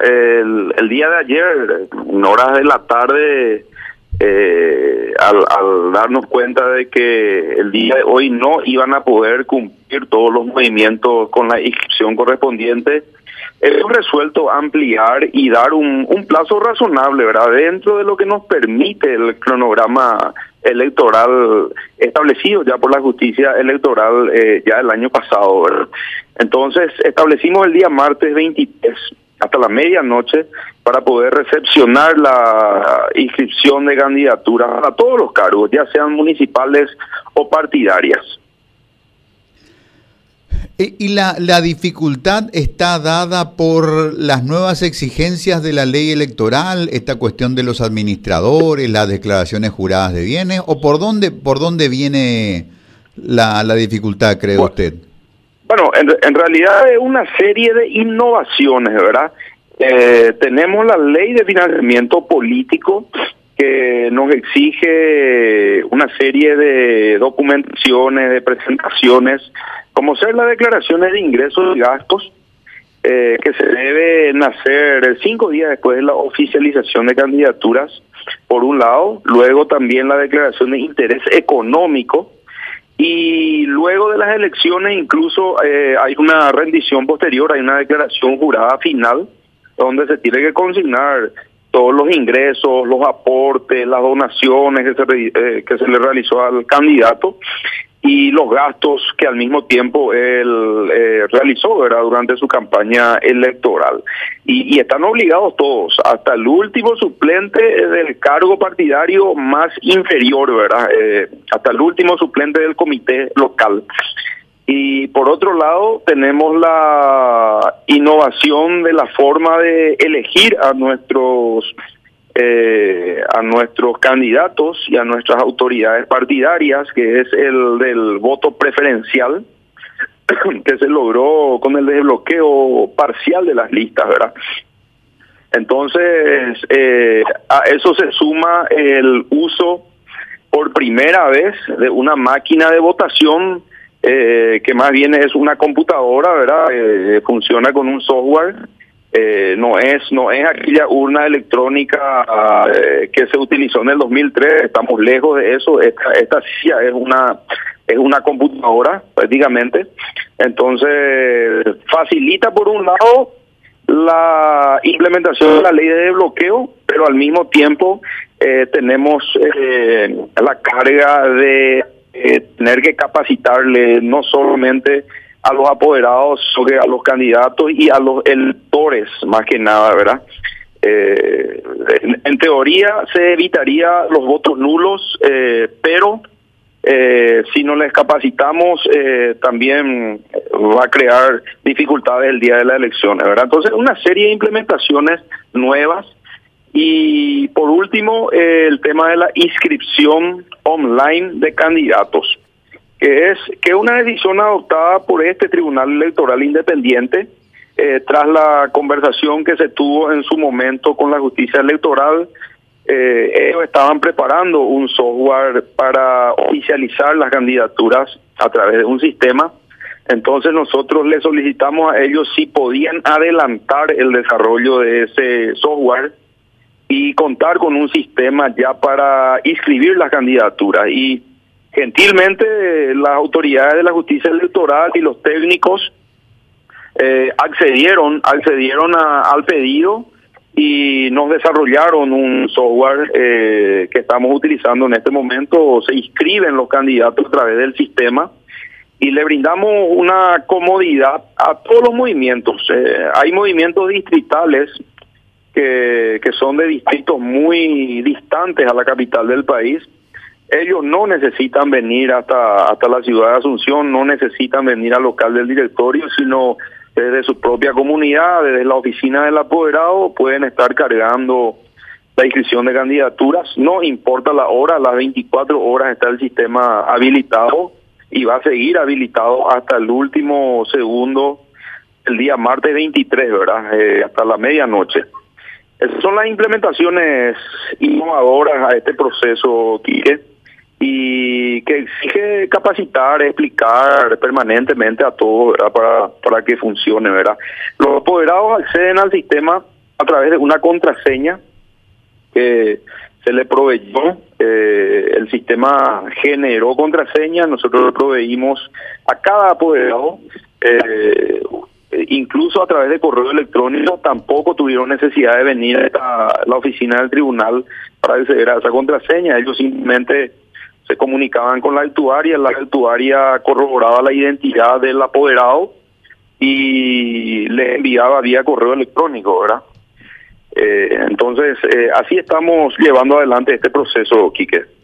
el, el día de ayer, en horas de la tarde, eh, al, darnos cuenta de que el día de hoy no iban a poder cumplir todos los movimientos con la inscripción correspondiente, hemos resuelto ampliar y dar un, plazo razonable, ¿verdad? Dentro de lo que nos permite el cronograma electoral establecido ya por la justicia electoral eh, ya el año pasado. Entonces establecimos el día martes 23 hasta la medianoche para poder recepcionar la inscripción de candidaturas a todos los cargos, ya sean municipales o partidarias. ¿Y la, la dificultad está dada por las nuevas exigencias de la ley electoral, esta cuestión de los administradores, las declaraciones juradas de bienes, o por dónde, por dónde viene la, la dificultad, cree bueno, usted? Bueno, en, realidad es una serie de innovaciones, ¿verdad? Eh, tenemos la ley de financiamiento político que nos exige una serie de documentaciones, de presentaciones, como ser las declaraciones de ingresos y gastos, eh, que se deben hacer cinco días después de la oficialización de candidaturas, por un lado, luego también la declaración de interés económico, y luego de las elecciones incluso eh, hay una rendición posterior, hay una declaración jurada final, donde se tiene que consignar todos los ingresos, los aportes, las donaciones que se, eh, que se le realizó al candidato y los gastos que al mismo tiempo él eh, realizó ¿verdad? durante su campaña electoral. Y, y, están obligados todos, hasta el último suplente del cargo partidario más inferior, ¿verdad? Eh, hasta el último suplente del comité local. Y por otro lado, tenemos la innovación de la forma de elegir a nuestros eh, a nuestros candidatos y a nuestras autoridades partidarias, que es el del voto preferencial, que se logró con el desbloqueo parcial de las listas, ¿verdad? Entonces, eh, a eso se suma el uso por primera vez de una máquina de votación eh, que más bien es una computadora, ¿verdad? Eh, funciona con un software eh, no es no es aquella urna electrónica eh, que se utilizó en el 2003 estamos lejos de eso esta esta silla es una es una computadora prácticamente. Entonces facilita por un lado la implementación de la ley de bloqueo pero al mismo tiempo eh, tenemos eh, la carga de tener que capacitarle no solamente a los apoderados, a los candidatos y a los electores, más que nada, ¿verdad? Eh, en, teoría se evitaría los votos nulos, eh, pero eh, si no les capacitamos eh, también va a crear dificultades el día de las elecciones, ¿verdad? Entonces, una serie de implementaciones nuevas y por último, el tema de la inscripción online de candidatos que es que una decisión adoptada por este Tribunal Electoral Independiente eh, tras la conversación que se tuvo en su momento con la justicia electoral. Eh, ellos estaban preparando un software para oficializar las candidaturas a través de un sistema. Entonces nosotros le solicitamos a ellos si podían adelantar el desarrollo de ese software y contar con un sistema ya para inscribir las candidaturas. Y gentilmente las autoridades de la justicia electoral y los técnicos eh, accedieron accedieron al pedido y nos desarrollaron un software eh, que estamos utilizando en este momento. Se inscriben los candidatos a través del sistema y le brindamos una comodidad a todos los movimientos. Eh, hay movimientos distritales que, que son de distritos muy distantes a la capital del país ellos no necesitan venir hasta hasta la ciudad de Asunción, no necesitan venir al local del directorio, sino desde su propia comunidad, desde la oficina del apoderado, pueden estar cargando la inscripción de candidaturas, no importa la hora, las 24 horas está el sistema habilitado y va a seguir habilitado hasta el último segundo, el día martes 23, ¿verdad? Eh, hasta la medianoche. Esas son las implementaciones innovadoras a este proceso, Quique y que exige capacitar, explicar permanentemente a todos para, para que funcione, ¿verdad? Los apoderados acceden al sistema a través de una contraseña que se le proveyó, eh, el sistema generó contraseña, nosotros le proveímos a cada apoderado, eh, incluso a través de correo electrónico, tampoco tuvieron necesidad de venir a la oficina del tribunal para acceder a esa contraseña, ellos simplemente se comunicaban con la actuaria, la actuaria corroboraba la identidad del apoderado y le enviaba vía correo electrónico, ¿verdad? Eh, entonces, eh, así estamos llevando adelante este proceso, Quique.